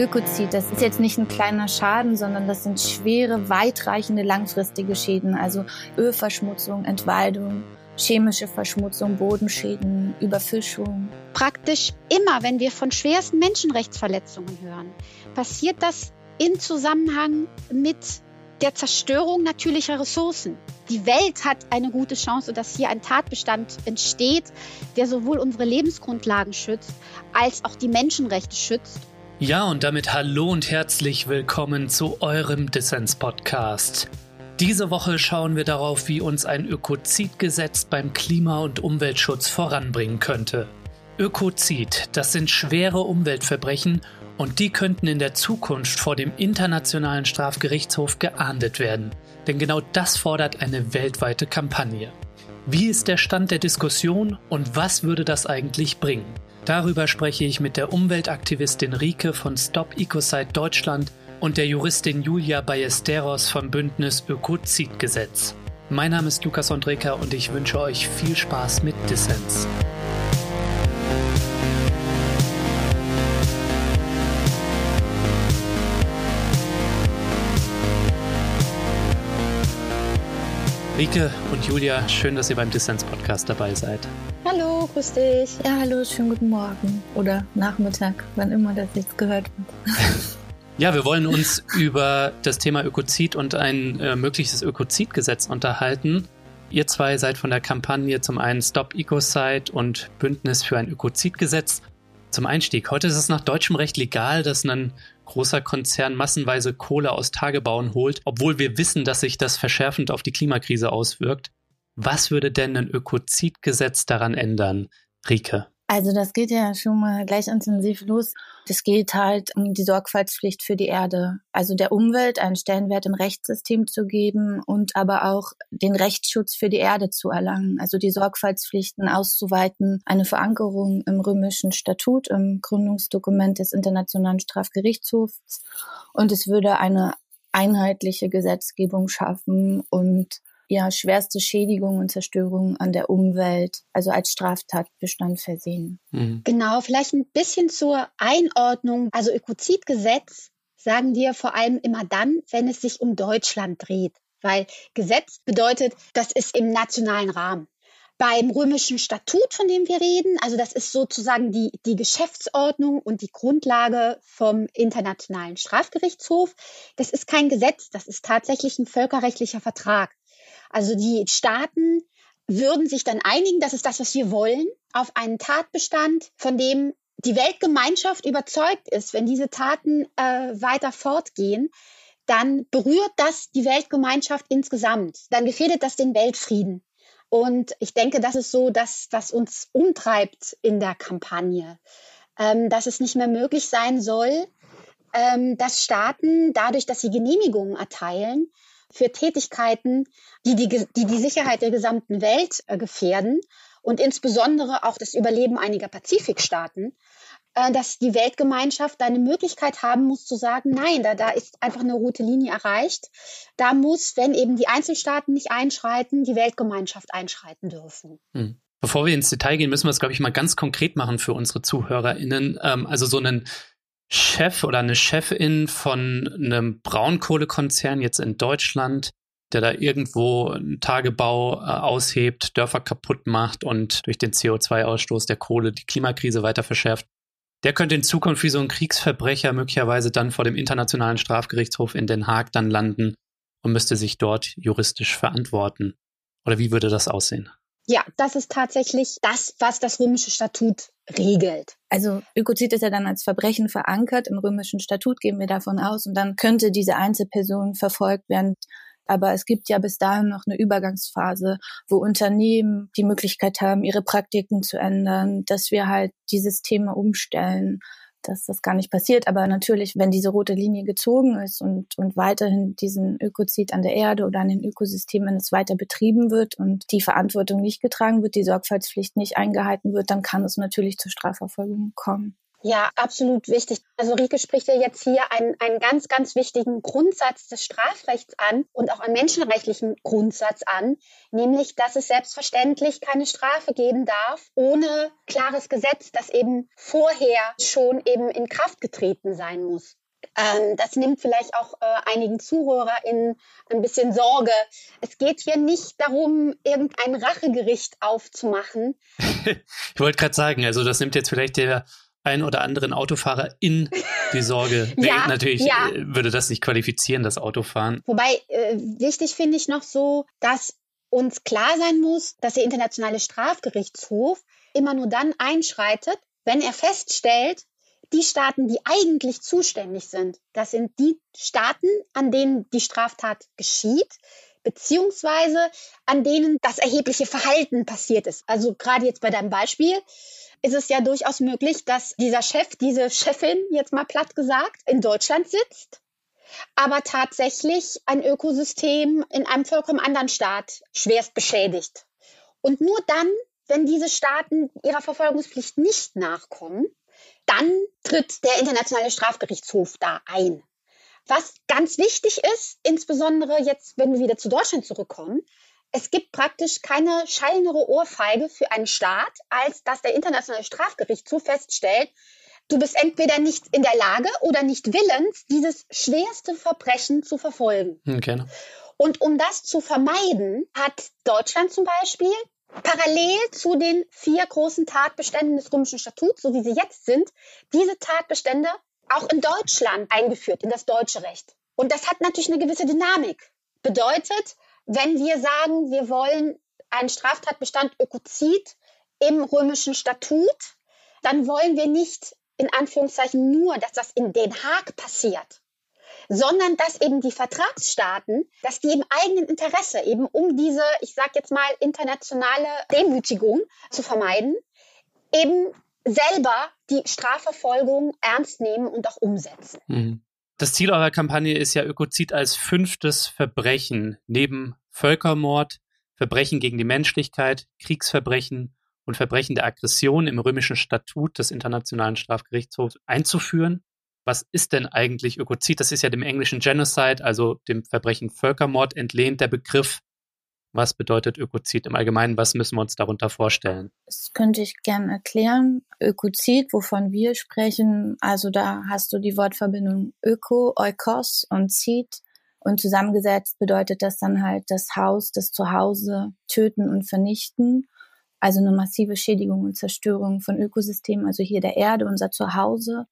Ökozid, das ist jetzt nicht ein kleiner Schaden, sondern das sind schwere, weitreichende, langfristige Schäden, also Ölverschmutzung, Entwaldung, chemische Verschmutzung, Bodenschäden, Überfischung. Praktisch immer, wenn wir von schwersten Menschenrechtsverletzungen hören, passiert das in Zusammenhang mit der Zerstörung natürlicher Ressourcen. Die Welt hat eine gute Chance, dass hier ein Tatbestand entsteht, der sowohl unsere Lebensgrundlagen schützt, als auch die Menschenrechte schützt. Ja, und damit hallo und herzlich willkommen zu eurem Dissens-Podcast. Diese Woche schauen wir darauf, wie uns ein Ökozidgesetz beim Klima- und Umweltschutz voranbringen könnte. Ökozid, das sind schwere Umweltverbrechen und die könnten in der Zukunft vor dem Internationalen Strafgerichtshof geahndet werden. Denn genau das fordert eine weltweite Kampagne. Wie ist der Stand der Diskussion und was würde das eigentlich bringen? Darüber spreche ich mit der Umweltaktivistin Rike von Stop Ecocide Deutschland und der Juristin Julia Ballesteros vom Bündnis Ökozidgesetz. Mein Name ist Lukas Andreka und ich wünsche euch viel Spaß mit Dissens. Rike und Julia, schön, dass ihr beim Dissens Podcast dabei seid. Hallo, grüß dich. Ja, hallo, schönen guten Morgen oder Nachmittag, wann immer das jetzt gehört wird. Ja, wir wollen uns über das Thema Ökozid und ein äh, mögliches Ökozidgesetz unterhalten. Ihr zwei seid von der Kampagne zum einen Stop Ecocide und Bündnis für ein Ökozidgesetz. Zum Einstieg. Heute ist es nach deutschem Recht legal, dass ein großer Konzern massenweise Kohle aus Tagebauen holt, obwohl wir wissen, dass sich das verschärfend auf die Klimakrise auswirkt. Was würde denn ein Ökozidgesetz daran ändern, Rike? Also das geht ja schon mal gleich intensiv los. Es geht halt um die Sorgfaltspflicht für die Erde, also der Umwelt einen Stellenwert im Rechtssystem zu geben und aber auch den Rechtsschutz für die Erde zu erlangen, also die Sorgfaltspflichten auszuweiten, eine Verankerung im römischen Statut, im Gründungsdokument des Internationalen Strafgerichtshofs. Und es würde eine einheitliche Gesetzgebung schaffen und ja schwerste Schädigung und Zerstörung an der Umwelt, also als Straftatbestand versehen. Mhm. Genau, vielleicht ein bisschen zur Einordnung. Also Ökozidgesetz sagen wir vor allem immer dann, wenn es sich um Deutschland dreht, weil Gesetz bedeutet, das ist im nationalen Rahmen. Beim römischen Statut, von dem wir reden, also das ist sozusagen die, die Geschäftsordnung und die Grundlage vom Internationalen Strafgerichtshof. Das ist kein Gesetz, das ist tatsächlich ein völkerrechtlicher Vertrag. Also die Staaten würden sich dann einigen, das ist das, was wir wollen, auf einen Tatbestand, von dem die Weltgemeinschaft überzeugt ist, wenn diese Taten äh, weiter fortgehen, dann berührt das die Weltgemeinschaft insgesamt. Dann gefährdet das den Weltfrieden. Und ich denke, das ist so das, was uns umtreibt in der Kampagne, ähm, dass es nicht mehr möglich sein soll, ähm, dass Staaten dadurch, dass sie Genehmigungen erteilen, für Tätigkeiten, die die, die, die Sicherheit der gesamten Welt äh, gefährden und insbesondere auch das Überleben einiger Pazifikstaaten, äh, dass die Weltgemeinschaft eine Möglichkeit haben muss zu sagen, nein, da, da ist einfach eine rote Linie erreicht. Da muss, wenn eben die Einzelstaaten nicht einschreiten, die Weltgemeinschaft einschreiten dürfen. Hm. Bevor wir ins Detail gehen, müssen wir es, glaube ich, mal ganz konkret machen für unsere ZuhörerInnen. Ähm, also so einen Chef oder eine Chefin von einem Braunkohlekonzern jetzt in Deutschland, der da irgendwo einen Tagebau äh, aushebt, Dörfer kaputt macht und durch den CO2-Ausstoß der Kohle die Klimakrise weiter verschärft, der könnte in Zukunft wie so ein Kriegsverbrecher möglicherweise dann vor dem Internationalen Strafgerichtshof in Den Haag dann landen und müsste sich dort juristisch verantworten. Oder wie würde das aussehen? Ja, das ist tatsächlich das, was das römische Statut regelt. Also Ökozid ist ja dann als Verbrechen verankert im römischen Statut, gehen wir davon aus, und dann könnte diese Einzelperson verfolgt werden. Aber es gibt ja bis dahin noch eine Übergangsphase, wo Unternehmen die Möglichkeit haben, ihre Praktiken zu ändern, dass wir halt die Systeme umstellen dass das gar nicht passiert. Aber natürlich, wenn diese rote Linie gezogen ist und, und weiterhin diesen Ökozid an der Erde oder an den Ökosystemen es weiter betrieben wird und die Verantwortung nicht getragen wird, die Sorgfaltspflicht nicht eingehalten wird, dann kann es natürlich zur Strafverfolgung kommen. Ja, absolut wichtig. Also Rike spricht ja jetzt hier einen, einen ganz, ganz wichtigen Grundsatz des Strafrechts an und auch einen menschenrechtlichen Grundsatz an, nämlich, dass es selbstverständlich keine Strafe geben darf ohne klares Gesetz, das eben vorher schon eben in Kraft getreten sein muss. Ähm, das nimmt vielleicht auch äh, einigen ZuhörerInnen ein bisschen Sorge. Es geht hier nicht darum, irgendein Rachegericht aufzumachen. ich wollte gerade sagen, also das nimmt jetzt vielleicht der ein oder anderen Autofahrer in die Sorge. ja, natürlich ja. Äh, würde das nicht qualifizieren, das Autofahren. Wobei äh, wichtig finde ich noch so, dass uns klar sein muss, dass der Internationale Strafgerichtshof immer nur dann einschreitet, wenn er feststellt, die Staaten, die eigentlich zuständig sind, das sind die Staaten, an denen die Straftat geschieht, beziehungsweise an denen das erhebliche Verhalten passiert ist. Also gerade jetzt bei deinem Beispiel ist es ja durchaus möglich, dass dieser Chef, diese Chefin, jetzt mal platt gesagt, in Deutschland sitzt, aber tatsächlich ein Ökosystem in einem vollkommen anderen Staat schwerst beschädigt. Und nur dann, wenn diese Staaten ihrer Verfolgungspflicht nicht nachkommen, dann tritt der Internationale Strafgerichtshof da ein. Was ganz wichtig ist, insbesondere jetzt, wenn wir wieder zu Deutschland zurückkommen, es gibt praktisch keine schallendere Ohrfeige für einen Staat, als dass der Internationale Strafgerichtshof feststellt, du bist entweder nicht in der Lage oder nicht willens, dieses schwerste Verbrechen zu verfolgen. Okay. Und um das zu vermeiden, hat Deutschland zum Beispiel parallel zu den vier großen Tatbeständen des Römischen Statuts, so wie sie jetzt sind, diese Tatbestände auch in Deutschland eingeführt, in das deutsche Recht. Und das hat natürlich eine gewisse Dynamik. Bedeutet, wenn wir sagen, wir wollen einen Straftatbestand Ökozid im römischen Statut, dann wollen wir nicht in Anführungszeichen nur, dass das in Den Haag passiert, sondern dass eben die Vertragsstaaten, dass die im eigenen Interesse eben um diese, ich sage jetzt mal, internationale Demütigung zu vermeiden, eben selber die Strafverfolgung ernst nehmen und auch umsetzen. Mhm. Das Ziel eurer Kampagne ist ja Ökozid als fünftes Verbrechen neben Völkermord, Verbrechen gegen die Menschlichkeit, Kriegsverbrechen und Verbrechen der Aggression im römischen Statut des Internationalen Strafgerichtshofs einzuführen. Was ist denn eigentlich Ökozid? Das ist ja dem englischen Genocide, also dem Verbrechen Völkermord, entlehnt der Begriff. Was bedeutet Ökozid im Allgemeinen? Was müssen wir uns darunter vorstellen? Das könnte ich gerne erklären. Ökozid, wovon wir sprechen, also da hast du die Wortverbindung Öko, Eukos und Zid. Und zusammengesetzt bedeutet das dann halt das Haus, das Zuhause töten und vernichten. Also eine massive Schädigung und Zerstörung von Ökosystemen, also hier der Erde, unser Zuhause.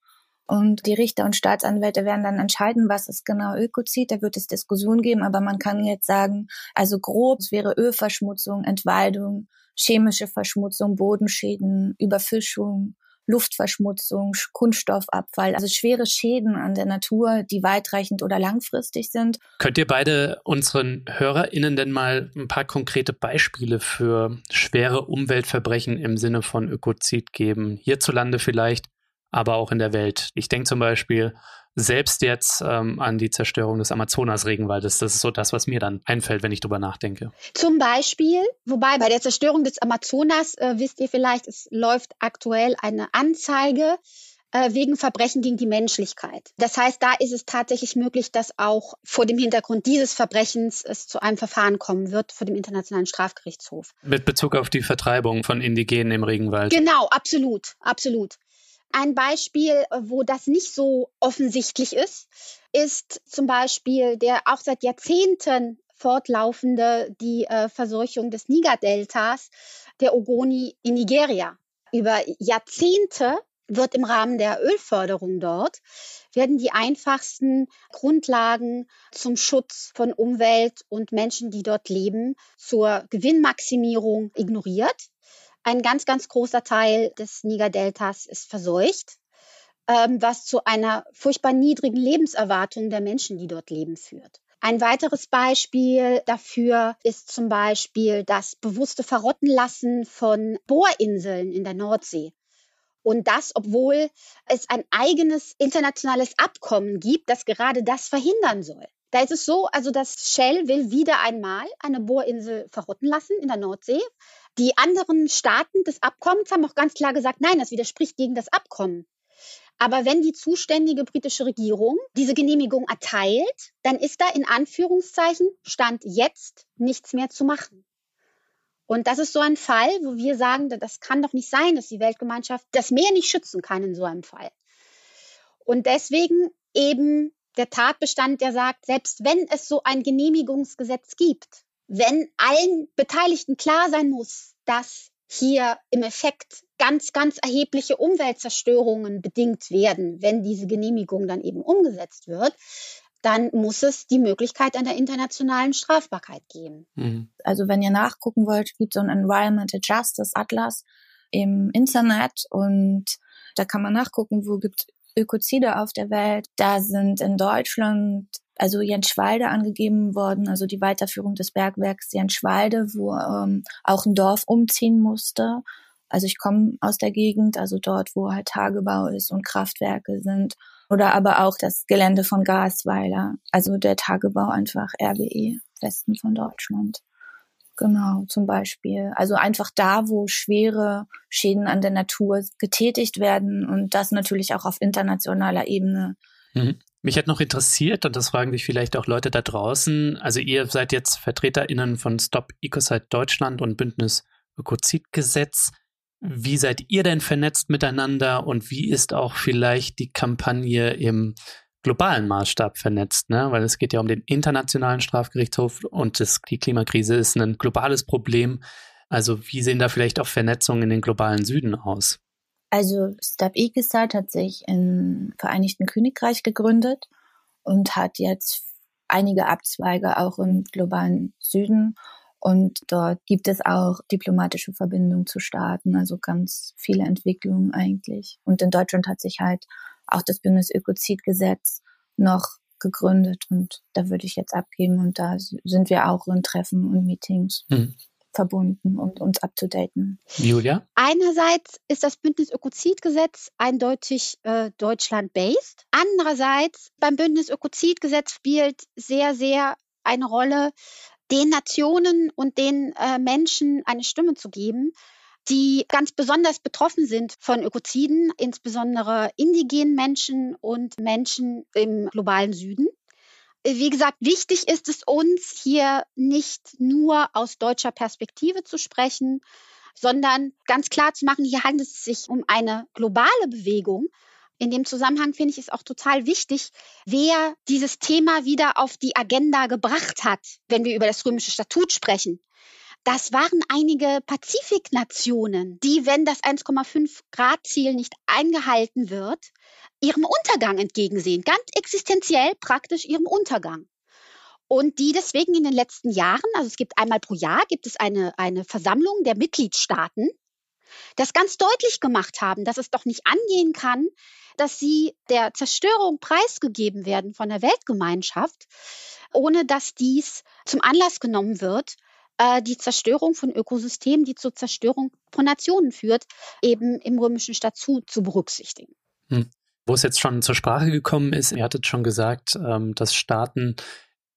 Und die Richter und Staatsanwälte werden dann entscheiden, was ist genau Ökozid. Da wird es Diskussionen geben, aber man kann jetzt sagen, also grob, es wäre Ölverschmutzung, Entwaldung, chemische Verschmutzung, Bodenschäden, Überfischung, Luftverschmutzung, Kunststoffabfall, also schwere Schäden an der Natur, die weitreichend oder langfristig sind. Könnt ihr beide unseren HörerInnen denn mal ein paar konkrete Beispiele für schwere Umweltverbrechen im Sinne von Ökozid geben? Hierzulande vielleicht, aber auch in der Welt. Ich denke zum Beispiel selbst jetzt ähm, an die Zerstörung des Amazonas-Regenwaldes. Das ist so das, was mir dann einfällt, wenn ich drüber nachdenke. Zum Beispiel, wobei bei der Zerstörung des Amazonas, äh, wisst ihr vielleicht, es läuft aktuell eine Anzeige äh, wegen Verbrechen gegen die Menschlichkeit. Das heißt, da ist es tatsächlich möglich, dass auch vor dem Hintergrund dieses Verbrechens es zu einem Verfahren kommen wird vor dem Internationalen Strafgerichtshof. Mit Bezug auf die Vertreibung von Indigenen im Regenwald. Genau, absolut, absolut. Ein Beispiel, wo das nicht so offensichtlich ist, ist zum Beispiel der auch seit Jahrzehnten fortlaufende die äh, Verseuchung des Niger-Deltas, der Ogoni in Nigeria. Über Jahrzehnte wird im Rahmen der Ölförderung dort, werden die einfachsten Grundlagen zum Schutz von Umwelt und Menschen, die dort leben, zur Gewinnmaximierung ignoriert. Ein ganz, ganz großer Teil des Niger-Deltas ist verseucht, ähm, was zu einer furchtbar niedrigen Lebenserwartung der Menschen, die dort leben, führt. Ein weiteres Beispiel dafür ist zum Beispiel das bewusste Verrottenlassen von Bohrinseln in der Nordsee. Und das, obwohl es ein eigenes internationales Abkommen gibt, das gerade das verhindern soll. Da ist es so, also dass Shell will wieder einmal eine Bohrinsel verrotten lassen in der Nordsee, die anderen Staaten des Abkommens haben auch ganz klar gesagt, nein, das widerspricht gegen das Abkommen. Aber wenn die zuständige britische Regierung diese Genehmigung erteilt, dann ist da in Anführungszeichen Stand jetzt nichts mehr zu machen. Und das ist so ein Fall, wo wir sagen, das kann doch nicht sein, dass die Weltgemeinschaft das Meer nicht schützen kann in so einem Fall. Und deswegen eben der Tatbestand, der sagt, selbst wenn es so ein Genehmigungsgesetz gibt, wenn allen Beteiligten klar sein muss, dass hier im Effekt ganz, ganz erhebliche Umweltzerstörungen bedingt werden, wenn diese Genehmigung dann eben umgesetzt wird, dann muss es die Möglichkeit einer internationalen Strafbarkeit geben. Mhm. Also wenn ihr nachgucken wollt, gibt es so ein Environmental Justice Atlas im Internet und da kann man nachgucken, wo gibt Ökozide auf der Welt. Da sind in Deutschland also Jenschwalde angegeben worden, also die Weiterführung des Bergwerks Jenschwalde, wo ähm, auch ein Dorf umziehen musste. Also ich komme aus der Gegend, also dort, wo halt Tagebau ist und Kraftwerke sind. Oder aber auch das Gelände von Gasweiler, also der Tagebau einfach RWE, Westen von Deutschland. Genau, zum Beispiel. Also einfach da, wo schwere Schäden an der Natur getätigt werden und das natürlich auch auf internationaler Ebene. Mhm. Mich hat noch interessiert, und das fragen sich vielleicht auch Leute da draußen, also ihr seid jetzt VertreterInnen von Stop Ecocide Deutschland und Bündnis Ökozidgesetz. Wie seid ihr denn vernetzt miteinander und wie ist auch vielleicht die Kampagne im globalen Maßstab vernetzt, ne? weil es geht ja um den internationalen Strafgerichtshof und das, die Klimakrise ist ein globales Problem. Also wie sehen da vielleicht auch Vernetzungen in den globalen Süden aus? Also Stop Ecoside hat sich im Vereinigten Königreich gegründet und hat jetzt einige Abzweige auch im globalen Süden. Und dort gibt es auch diplomatische Verbindungen zu Staaten, also ganz viele Entwicklungen eigentlich. Und in Deutschland hat sich halt auch das Bundesökozidgesetz noch gegründet und da würde ich jetzt abgeben und da sind wir auch in Treffen und Meetings. Mhm verbunden und uns abzudaten. Julia? Einerseits ist das Bündnis Ökozidgesetz eindeutig äh, Deutschland-based. Andererseits beim Bündnis Ökozidgesetz spielt sehr, sehr eine Rolle, den Nationen und den äh, Menschen eine Stimme zu geben, die ganz besonders betroffen sind von Ökoziden, insbesondere indigenen Menschen und Menschen im globalen Süden. Wie gesagt, wichtig ist es uns hier nicht nur aus deutscher Perspektive zu sprechen, sondern ganz klar zu machen, hier handelt es sich um eine globale Bewegung. In dem Zusammenhang finde ich es auch total wichtig, wer dieses Thema wieder auf die Agenda gebracht hat, wenn wir über das römische Statut sprechen. Das waren einige Pazifiknationen, die, wenn das 1,5 Grad Ziel nicht eingehalten wird, ihrem Untergang entgegensehen, ganz existenziell praktisch ihrem Untergang. Und die deswegen in den letzten Jahren, also es gibt einmal pro Jahr, gibt es eine, eine Versammlung der Mitgliedstaaten, das ganz deutlich gemacht haben, dass es doch nicht angehen kann, dass sie der Zerstörung preisgegeben werden von der Weltgemeinschaft, ohne dass dies zum Anlass genommen wird, äh, die Zerstörung von Ökosystemen, die zur Zerstörung von Nationen führt, eben im römischen Statut zu berücksichtigen. Hm. Wo es jetzt schon zur Sprache gekommen ist, ihr hattet schon gesagt, ähm, dass Staaten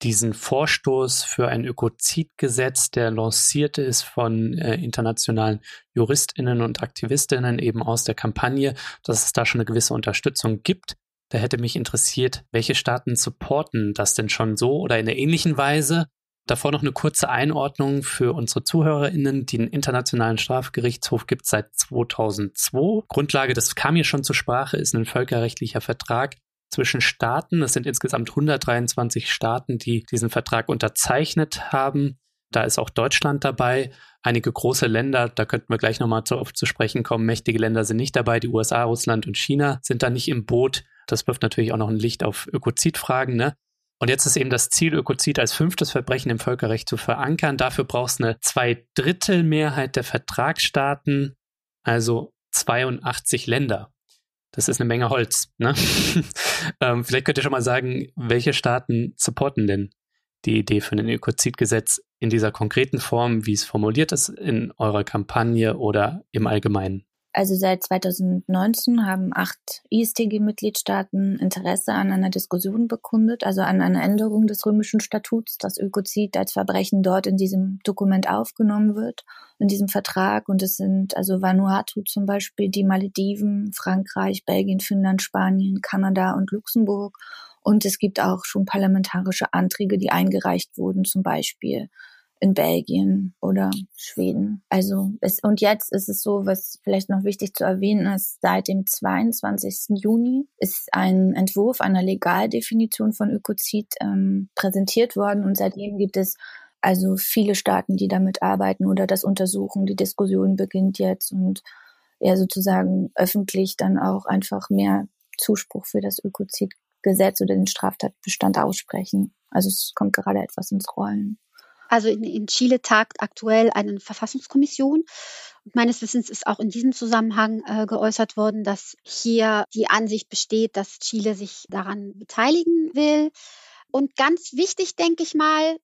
diesen Vorstoß für ein Ökozidgesetz, der lanciert ist von äh, internationalen Juristinnen und Aktivistinnen eben aus der Kampagne, dass es da schon eine gewisse Unterstützung gibt. Da hätte mich interessiert, welche Staaten supporten das denn schon so oder in einer ähnlichen Weise? Davor noch eine kurze Einordnung für unsere ZuhörerInnen. Den Internationalen Strafgerichtshof gibt es seit 2002. Grundlage, das kam hier schon zur Sprache, ist ein völkerrechtlicher Vertrag zwischen Staaten. Es sind insgesamt 123 Staaten, die diesen Vertrag unterzeichnet haben. Da ist auch Deutschland dabei. Einige große Länder, da könnten wir gleich nochmal zu, zu sprechen kommen. Mächtige Länder sind nicht dabei. Die USA, Russland und China sind da nicht im Boot. Das wirft natürlich auch noch ein Licht auf Ökozidfragen. Ne? Und jetzt ist eben das Ziel, Ökozid als fünftes Verbrechen im Völkerrecht zu verankern. Dafür braucht es eine Zweidrittelmehrheit der Vertragsstaaten, also 82 Länder. Das ist eine Menge Holz. Ne? ähm, vielleicht könnt ihr schon mal sagen, welche Staaten supporten denn die Idee für ein Ökozidgesetz in dieser konkreten Form, wie es formuliert ist in eurer Kampagne oder im Allgemeinen? Also seit 2019 haben acht ISTG-Mitgliedstaaten Interesse an einer Diskussion bekundet, also an einer Änderung des römischen Statuts, dass Ökozid als Verbrechen dort in diesem Dokument aufgenommen wird, in diesem Vertrag. Und es sind also Vanuatu zum Beispiel, die Malediven, Frankreich, Belgien, Finnland, Spanien, Kanada und Luxemburg. Und es gibt auch schon parlamentarische Anträge, die eingereicht wurden, zum Beispiel in Belgien oder Schweden. Also es, und jetzt ist es so, was vielleicht noch wichtig zu erwähnen ist, seit dem 22. Juni ist ein Entwurf einer Legaldefinition von Ökozid ähm, präsentiert worden und seitdem gibt es also viele Staaten, die damit arbeiten oder das untersuchen. Die Diskussion beginnt jetzt und eher sozusagen öffentlich dann auch einfach mehr Zuspruch für das Ökozidgesetz oder den Straftatbestand aussprechen. Also es kommt gerade etwas ins Rollen. Also in, in Chile tagt aktuell eine Verfassungskommission. Und meines Wissens ist auch in diesem Zusammenhang äh, geäußert worden, dass hier die Ansicht besteht, dass Chile sich daran beteiligen will. Und ganz wichtig, denke ich mal,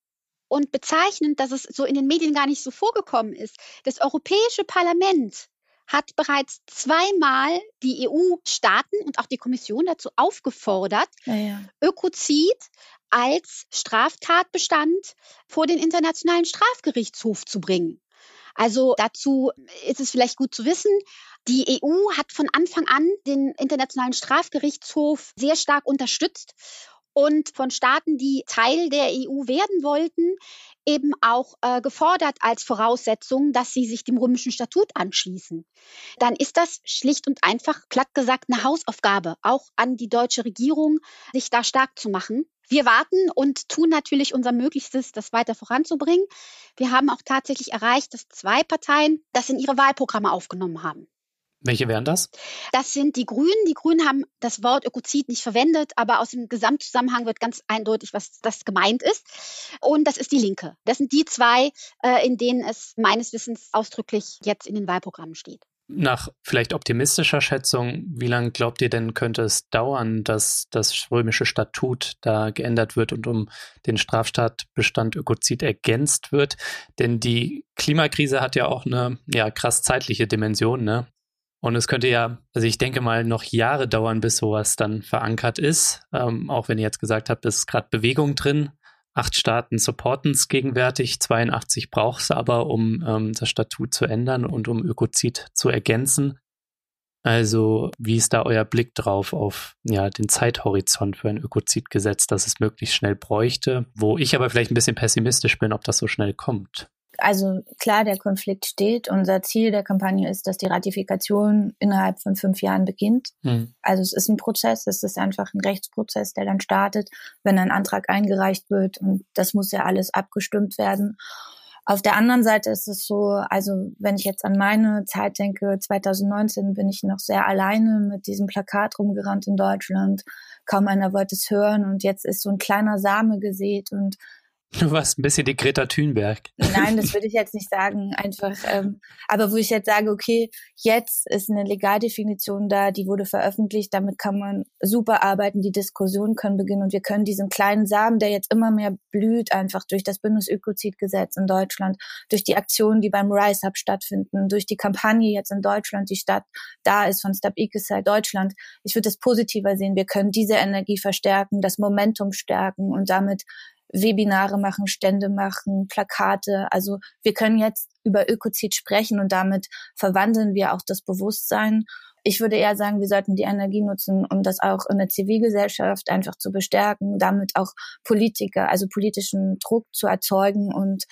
und bezeichnend, dass es so in den Medien gar nicht so vorgekommen ist. Das Europäische Parlament hat bereits zweimal die EU-Staaten und auch die Kommission dazu aufgefordert, ja, ja. Ökozid als Straftatbestand vor den Internationalen Strafgerichtshof zu bringen. Also dazu ist es vielleicht gut zu wissen, die EU hat von Anfang an den Internationalen Strafgerichtshof sehr stark unterstützt und von Staaten, die Teil der EU werden wollten, eben auch äh, gefordert als Voraussetzung, dass sie sich dem römischen Statut anschließen. Dann ist das schlicht und einfach, platt gesagt, eine Hausaufgabe, auch an die deutsche Regierung, sich da stark zu machen. Wir warten und tun natürlich unser Möglichstes, das weiter voranzubringen. Wir haben auch tatsächlich erreicht, dass zwei Parteien das in ihre Wahlprogramme aufgenommen haben. Welche wären das? Das sind die Grünen. Die Grünen haben das Wort Ökozid nicht verwendet, aber aus dem Gesamtzusammenhang wird ganz eindeutig, was das gemeint ist. Und das ist die Linke. Das sind die zwei, äh, in denen es meines Wissens ausdrücklich jetzt in den Wahlprogrammen steht. Nach vielleicht optimistischer Schätzung, wie lange glaubt ihr denn, könnte es dauern, dass das römische Statut da geändert wird und um den Straftatbestand Ökozid ergänzt wird? Denn die Klimakrise hat ja auch eine ja, krass zeitliche Dimension. Ne? Und es könnte ja, also ich denke mal, noch Jahre dauern, bis sowas dann verankert ist. Ähm, auch wenn ihr jetzt gesagt habt, es ist gerade Bewegung drin. Acht Staaten supporten es gegenwärtig, 82 braucht es aber, um ähm, das Statut zu ändern und um Ökozid zu ergänzen. Also, wie ist da euer Blick drauf auf ja, den Zeithorizont für ein Ökozidgesetz, das es möglichst schnell bräuchte? Wo ich aber vielleicht ein bisschen pessimistisch bin, ob das so schnell kommt also klar, der Konflikt steht. Unser Ziel der Kampagne ist, dass die Ratifikation innerhalb von fünf Jahren beginnt. Mhm. Also es ist ein Prozess, es ist einfach ein Rechtsprozess, der dann startet, wenn ein Antrag eingereicht wird und das muss ja alles abgestimmt werden. Auf der anderen Seite ist es so, also wenn ich jetzt an meine Zeit denke, 2019 bin ich noch sehr alleine mit diesem Plakat rumgerannt in Deutschland. Kaum einer wollte es hören und jetzt ist so ein kleiner Same gesät und Du warst ein bisschen die Greta Thunberg. Nein, das würde ich jetzt nicht sagen. Einfach, ähm, aber wo ich jetzt sage, okay, jetzt ist eine Legaldefinition da, die wurde veröffentlicht, damit kann man super arbeiten, die Diskussion können beginnen und wir können diesen kleinen Samen, der jetzt immer mehr blüht, einfach durch das Bundesökozidgesetz in Deutschland, durch die Aktionen, die beim Rise Hub stattfinden, durch die Kampagne jetzt in Deutschland, die Stadt da ist von Stop Ecocide Deutschland. Ich würde es positiver sehen. Wir können diese Energie verstärken, das Momentum stärken und damit Webinare machen, Stände machen, Plakate. Also wir können jetzt über Ökozid sprechen und damit verwandeln wir auch das Bewusstsein. Ich würde eher sagen, wir sollten die Energie nutzen, um das auch in der Zivilgesellschaft einfach zu bestärken, damit auch Politiker, also politischen Druck zu erzeugen und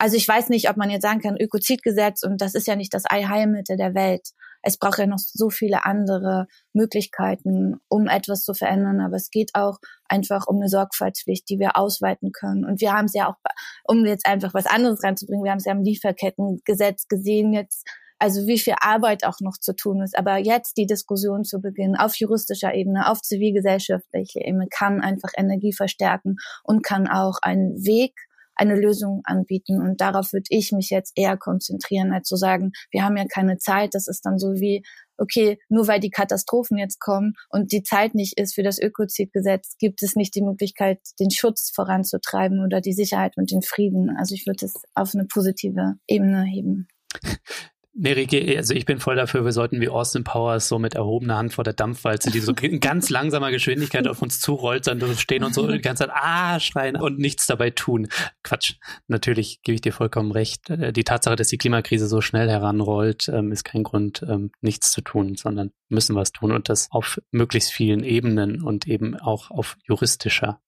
also ich weiß nicht, ob man jetzt sagen kann, Ökozidgesetz und das ist ja nicht das Allheilmittel der Welt. Es braucht ja noch so viele andere Möglichkeiten, um etwas zu verändern. Aber es geht auch einfach um eine Sorgfaltspflicht, die wir ausweiten können. Und wir haben es ja auch, um jetzt einfach was anderes reinzubringen, wir haben es ja im Lieferkettengesetz gesehen jetzt, also wie viel Arbeit auch noch zu tun ist. Aber jetzt die Diskussion zu beginnen auf juristischer Ebene, auf zivilgesellschaftlicher Ebene, kann einfach Energie verstärken und kann auch einen Weg eine Lösung anbieten. Und darauf würde ich mich jetzt eher konzentrieren, als zu sagen, wir haben ja keine Zeit. Das ist dann so wie, okay, nur weil die Katastrophen jetzt kommen und die Zeit nicht ist für das Ökozidgesetz, gibt es nicht die Möglichkeit, den Schutz voranzutreiben oder die Sicherheit und den Frieden. Also ich würde es auf eine positive Ebene heben. Nee, Ricky, also ich bin voll dafür, wir sollten wie Austin Powers so mit erhobener Hand vor der Dampfwalze, die so in ganz langsamer Geschwindigkeit auf uns zurollt, dann stehen und so die ganze Zeit ah schreien und nichts dabei tun. Quatsch. Natürlich gebe ich dir vollkommen recht. Äh, die Tatsache, dass die Klimakrise so schnell heranrollt, ähm, ist kein Grund, ähm, nichts zu tun, sondern müssen was tun und das auf möglichst vielen Ebenen und eben auch auf juristischer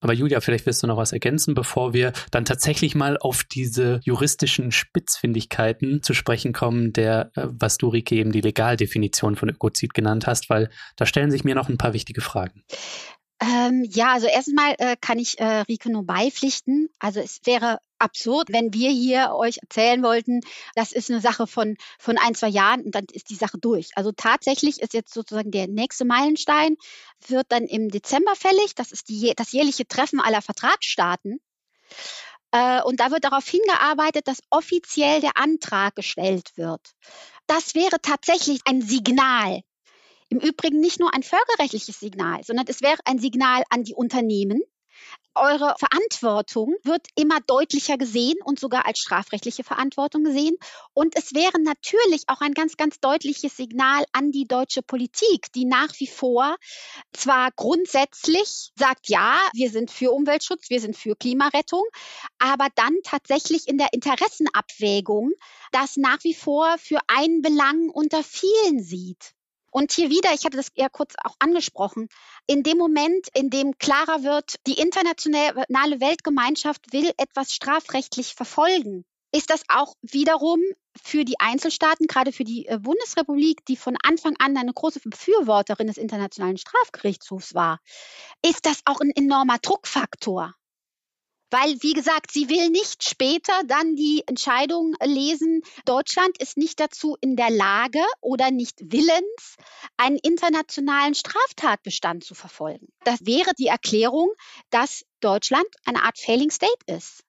aber Julia, vielleicht wirst du noch was ergänzen, bevor wir dann tatsächlich mal auf diese juristischen Spitzfindigkeiten zu sprechen kommen, der, äh, was du, Rike, eben die Legaldefinition von Ökozid genannt hast, weil da stellen sich mir noch ein paar wichtige Fragen. Ähm, ja, also erstmal äh, kann ich äh, Rike nur beipflichten. Also es wäre absurd, wenn wir hier euch erzählen wollten, das ist eine Sache von, von ein, zwei Jahren und dann ist die Sache durch. Also tatsächlich ist jetzt sozusagen der nächste Meilenstein, wird dann im Dezember fällig. Das ist die, das jährliche Treffen aller Vertragsstaaten. Äh, und da wird darauf hingearbeitet, dass offiziell der Antrag gestellt wird. Das wäre tatsächlich ein Signal im Übrigen nicht nur ein völkerrechtliches Signal, sondern es wäre ein Signal an die Unternehmen. Eure Verantwortung wird immer deutlicher gesehen und sogar als strafrechtliche Verantwortung gesehen. Und es wäre natürlich auch ein ganz, ganz deutliches Signal an die deutsche Politik, die nach wie vor zwar grundsätzlich sagt, ja, wir sind für Umweltschutz, wir sind für Klimarettung, aber dann tatsächlich in der Interessenabwägung das nach wie vor für einen Belang unter vielen sieht. Und hier wieder, ich hatte das ja kurz auch angesprochen, in dem Moment, in dem klarer wird, die internationale Weltgemeinschaft will etwas strafrechtlich verfolgen, ist das auch wiederum für die Einzelstaaten, gerade für die äh, Bundesrepublik, die von Anfang an eine große Befürworterin des Internationalen Strafgerichtshofs war, ist das auch ein enormer Druckfaktor. Weil, wie gesagt, sie will nicht später dann die Entscheidung lesen, Deutschland ist nicht dazu in der Lage oder nicht willens, einen internationalen Straftatbestand zu verfolgen. Das wäre die Erklärung, dass Deutschland eine Art Failing State ist.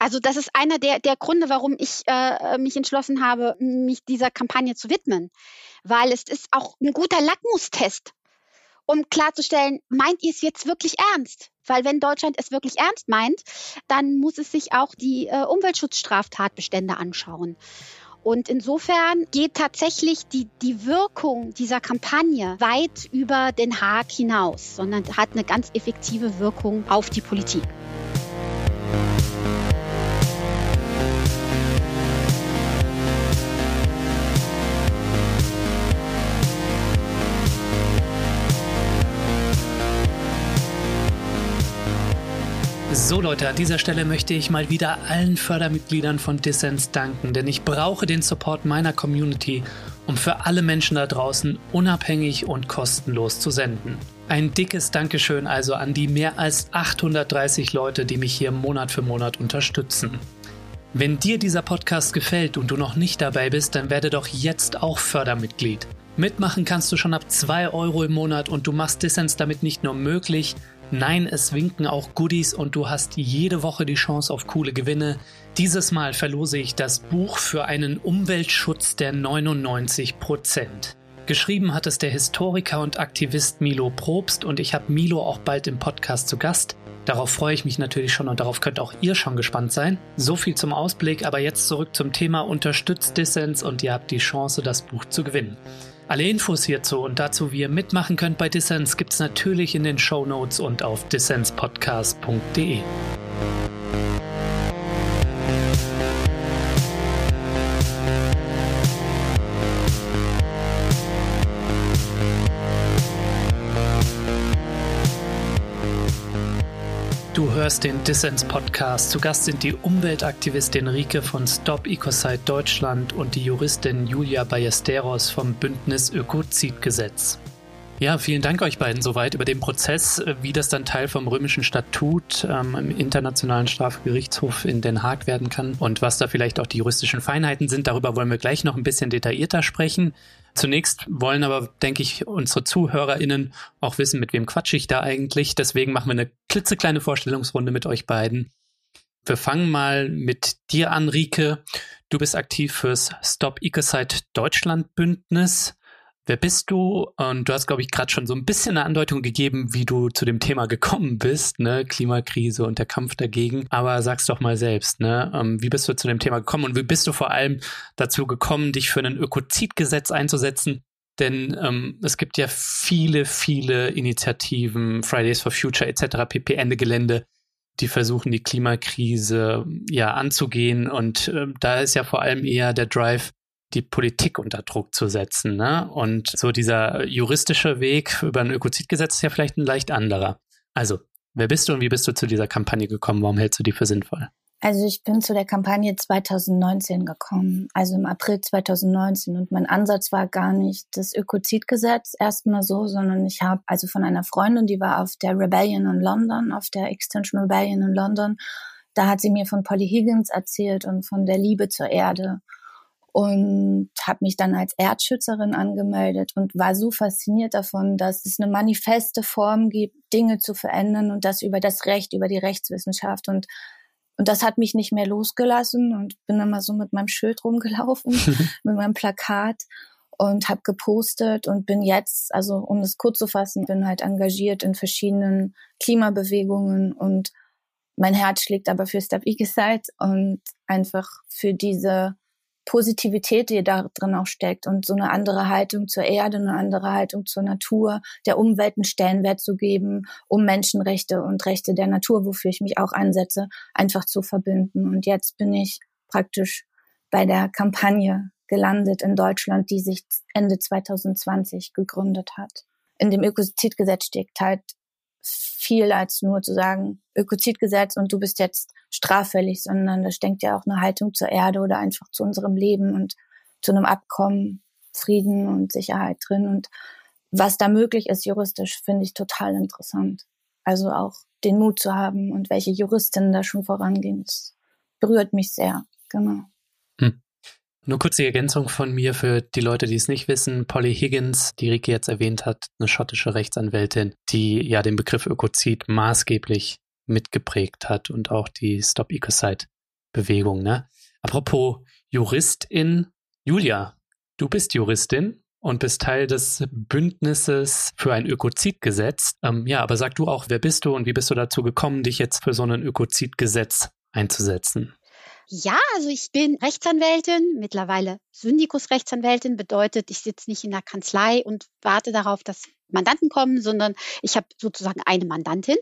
Also das ist einer der, der Gründe, warum ich äh, mich entschlossen habe, mich dieser Kampagne zu widmen. Weil es ist auch ein guter Lackmustest um klarzustellen, meint ihr es jetzt wirklich ernst? Weil wenn Deutschland es wirklich ernst meint, dann muss es sich auch die äh, Umweltschutzstraftatbestände anschauen. Und insofern geht tatsächlich die, die Wirkung dieser Kampagne weit über Den Haag hinaus, sondern hat eine ganz effektive Wirkung auf die Politik. So Leute, an dieser Stelle möchte ich mal wieder allen Fördermitgliedern von Dissens danken, denn ich brauche den Support meiner Community, um für alle Menschen da draußen unabhängig und kostenlos zu senden. Ein dickes Dankeschön also an die mehr als 830 Leute, die mich hier Monat für Monat unterstützen. Wenn dir dieser Podcast gefällt und du noch nicht dabei bist, dann werde doch jetzt auch Fördermitglied. Mitmachen kannst du schon ab 2 Euro im Monat und du machst Dissens damit nicht nur möglich, Nein, es winken auch Goodies und du hast jede Woche die Chance auf coole Gewinne. Dieses Mal verlose ich das Buch für einen Umweltschutz der 99 Prozent. Geschrieben hat es der Historiker und Aktivist Milo Probst und ich habe Milo auch bald im Podcast zu Gast. Darauf freue ich mich natürlich schon und darauf könnt auch ihr schon gespannt sein. So viel zum Ausblick, aber jetzt zurück zum Thema Unterstützt Dissens und ihr habt die Chance, das Buch zu gewinnen. Alle Infos hierzu und dazu, wie ihr mitmachen könnt bei Dissens, gibt es natürlich in den Show Notes und auf dissenspodcast.de. hörst den Dissens Podcast. Zu Gast sind die Umweltaktivistin Rike von Stop Ecocide Deutschland und die Juristin Julia Ballesteros vom Bündnis Ökozidgesetz. Ja, vielen Dank euch beiden soweit über den Prozess, äh, wie das dann Teil vom römischen Statut ähm, im Internationalen Strafgerichtshof in Den Haag werden kann und was da vielleicht auch die juristischen Feinheiten sind. Darüber wollen wir gleich noch ein bisschen detaillierter sprechen. Zunächst wollen aber, denke ich, unsere ZuhörerInnen auch wissen, mit wem quatsche ich da eigentlich. Deswegen machen wir eine klitzekleine Vorstellungsrunde mit euch beiden. Wir fangen mal mit dir an, Rike. Du bist aktiv fürs Stop Ecocide Deutschland Bündnis. Wer bist du? Und du hast, glaube ich, gerade schon so ein bisschen eine Andeutung gegeben, wie du zu dem Thema gekommen bist, ne? Klimakrise und der Kampf dagegen. Aber sag's doch mal selbst, ne? Ähm, wie bist du zu dem Thema gekommen und wie bist du vor allem dazu gekommen, dich für ein Ökozidgesetz einzusetzen? Denn ähm, es gibt ja viele, viele Initiativen, Fridays for Future etc., pp. Ende Gelände, die versuchen, die Klimakrise ja anzugehen. Und äh, da ist ja vor allem eher der Drive, die Politik unter Druck zu setzen. Ne? Und so dieser juristische Weg über ein Ökozidgesetz ist ja vielleicht ein leicht anderer. Also, wer bist du und wie bist du zu dieser Kampagne gekommen? Warum hältst du die für sinnvoll? Also ich bin zu der Kampagne 2019 gekommen, also im April 2019. Und mein Ansatz war gar nicht das Ökozidgesetz erstmal so, sondern ich habe also von einer Freundin, die war auf der Rebellion in London, auf der Extension Rebellion in London. Da hat sie mir von Polly Higgins erzählt und von der Liebe zur Erde und habe mich dann als Erdschützerin angemeldet und war so fasziniert davon, dass es eine manifeste Form gibt, Dinge zu verändern und das über das Recht, über die Rechtswissenschaft. Und und das hat mich nicht mehr losgelassen und bin immer so mit meinem Schild rumgelaufen, mit meinem Plakat und habe gepostet und bin jetzt, also um das kurz zu fassen, bin halt engagiert in verschiedenen Klimabewegungen und mein Herz schlägt aber für Step Ecocide und einfach für diese Positivität, die da drin auch steckt und so eine andere Haltung zur Erde, eine andere Haltung zur Natur, der Umwelt einen Stellenwert zu geben, um Menschenrechte und Rechte der Natur, wofür ich mich auch einsetze, einfach zu verbinden. Und jetzt bin ich praktisch bei der Kampagne gelandet in Deutschland, die sich Ende 2020 gegründet hat. In dem Ökozidgesetz steckt halt viel als nur zu sagen, Ökozidgesetz und du bist jetzt straffällig, sondern da steckt ja auch eine Haltung zur Erde oder einfach zu unserem Leben und zu einem Abkommen, Frieden und Sicherheit drin. Und was da möglich ist juristisch, finde ich total interessant. Also auch den Mut zu haben und welche Juristinnen da schon vorangehen, das berührt mich sehr. Genau. Nur kurze Ergänzung von mir für die Leute, die es nicht wissen. Polly Higgins, die Rike jetzt erwähnt hat, eine schottische Rechtsanwältin, die ja den Begriff Ökozid maßgeblich mitgeprägt hat und auch die Stop Ecocide Bewegung, ne? Apropos Juristin, Julia, du bist Juristin und bist Teil des Bündnisses für ein Ökozidgesetz. Ähm, ja, aber sag du auch, wer bist du und wie bist du dazu gekommen, dich jetzt für so ein Ökozidgesetz einzusetzen? Ja, also ich bin Rechtsanwältin, mittlerweile Syndikus-Rechtsanwältin, bedeutet, ich sitze nicht in der Kanzlei und warte darauf, dass Mandanten kommen, sondern ich habe sozusagen eine Mandantin.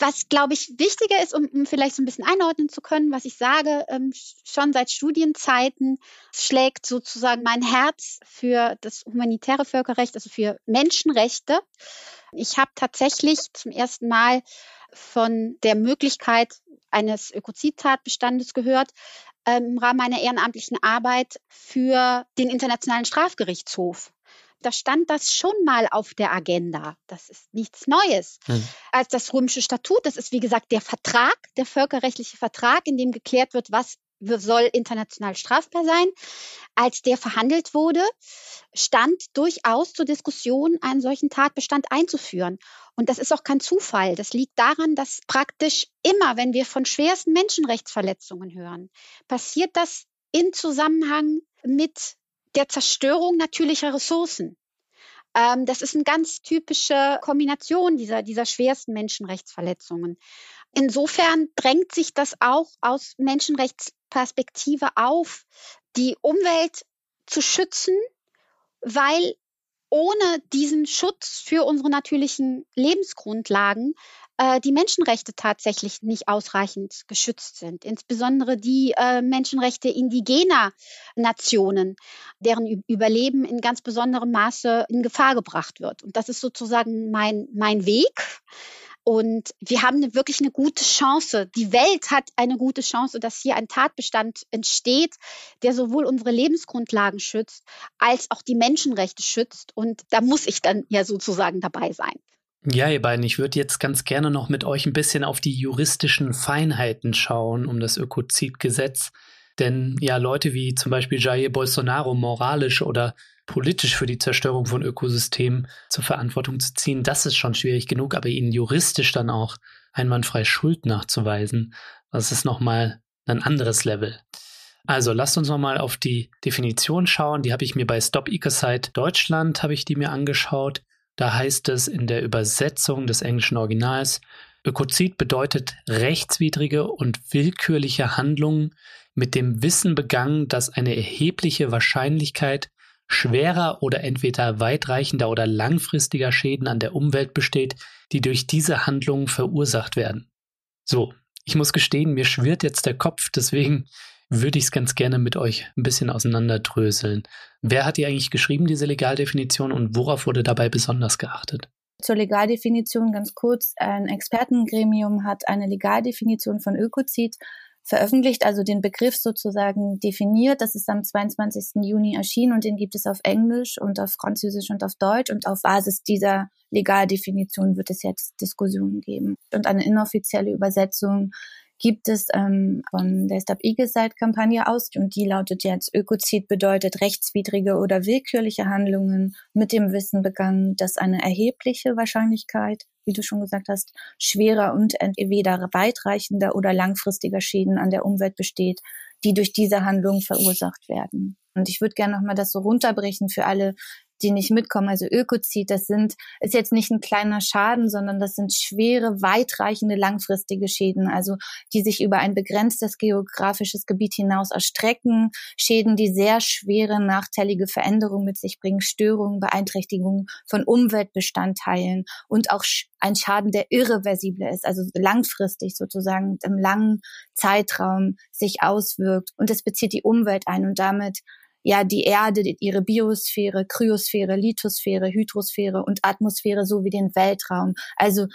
Was, glaube ich, wichtiger ist, um, um, vielleicht so ein bisschen einordnen zu können, was ich sage, ähm, schon seit Studienzeiten schlägt sozusagen mein Herz für das humanitäre Völkerrecht, also für Menschenrechte. Ich habe tatsächlich zum ersten Mal von der Möglichkeit eines Ökozidtatbestandes gehört, ähm, im Rahmen meiner ehrenamtlichen Arbeit für den Internationalen Strafgerichtshof. Da stand das schon mal auf der Agenda. Das ist nichts Neues. Hm. Als das römische Statut, das ist wie gesagt der Vertrag, der völkerrechtliche Vertrag, in dem geklärt wird, was soll international strafbar sein. Als der verhandelt wurde, stand durchaus zur Diskussion, einen solchen Tatbestand einzuführen. Und das ist auch kein Zufall. Das liegt daran, dass praktisch immer, wenn wir von schwersten Menschenrechtsverletzungen hören, passiert das in Zusammenhang mit der Zerstörung natürlicher Ressourcen. Ähm, das ist eine ganz typische Kombination dieser, dieser schwersten Menschenrechtsverletzungen. Insofern drängt sich das auch aus Menschenrechtsperspektive auf, die Umwelt zu schützen, weil ohne diesen Schutz für unsere natürlichen Lebensgrundlagen äh, die Menschenrechte tatsächlich nicht ausreichend geschützt sind. Insbesondere die äh, Menschenrechte indigener Nationen, deren Überleben in ganz besonderem Maße in Gefahr gebracht wird. Und das ist sozusagen mein, mein Weg. Und wir haben eine, wirklich eine gute Chance. Die Welt hat eine gute Chance, dass hier ein Tatbestand entsteht, der sowohl unsere Lebensgrundlagen schützt, als auch die Menschenrechte schützt. Und da muss ich dann ja sozusagen dabei sein. Ja, ihr beiden, ich würde jetzt ganz gerne noch mit euch ein bisschen auf die juristischen Feinheiten schauen um das Ökozidgesetz. Denn ja, Leute wie zum Beispiel Jair Bolsonaro moralisch oder politisch für die Zerstörung von Ökosystemen zur Verantwortung zu ziehen, das ist schon schwierig genug, aber ihnen juristisch dann auch einwandfrei Schuld nachzuweisen, das ist nochmal ein anderes Level. Also lasst uns nochmal auf die Definition schauen. Die habe ich mir bei Stop Ecocide Deutschland habe ich die mir angeschaut. Da heißt es in der Übersetzung des englischen Originals, Ökozid bedeutet rechtswidrige und willkürliche Handlungen mit dem Wissen begangen, dass eine erhebliche Wahrscheinlichkeit schwerer oder entweder weitreichender oder langfristiger Schäden an der Umwelt besteht, die durch diese Handlungen verursacht werden. So, ich muss gestehen, mir schwirrt jetzt der Kopf, deswegen würde ich es ganz gerne mit euch ein bisschen auseinanderdröseln. Wer hat die eigentlich geschrieben, diese Legaldefinition, und worauf wurde dabei besonders geachtet? Zur Legaldefinition ganz kurz. Ein Expertengremium hat eine Legaldefinition von Ökozid veröffentlicht, also den Begriff sozusagen definiert. Das ist am 22. Juni erschienen und den gibt es auf Englisch und auf Französisch und auf Deutsch. Und auf Basis dieser Legaldefinition wird es jetzt Diskussionen geben. Und eine inoffizielle Übersetzung gibt es ähm, von der Stop Egicide-Kampagne aus und die lautet jetzt, Ökozid bedeutet rechtswidrige oder willkürliche Handlungen mit dem Wissen begangen, dass eine erhebliche Wahrscheinlichkeit, wie du schon gesagt hast, schwerer und entweder weitreichender oder langfristiger Schäden an der Umwelt besteht, die durch diese Handlung verursacht werden. Und ich würde gerne nochmal das so runterbrechen für alle, die nicht mitkommen. Also Ökozid, das sind, ist jetzt nicht ein kleiner Schaden, sondern das sind schwere, weitreichende, langfristige Schäden, also die sich über ein begrenztes geografisches Gebiet hinaus erstrecken. Schäden, die sehr schwere, nachteilige Veränderungen mit sich bringen, Störungen, Beeinträchtigungen von Umweltbestandteilen und auch ein Schaden, der irreversibel ist, also langfristig sozusagen im langen Zeitraum sich auswirkt. Und es bezieht die Umwelt ein und damit ja die Erde, ihre Biosphäre, Kryosphäre, Lithosphäre, Hydrosphäre und Atmosphäre sowie den Weltraum. Also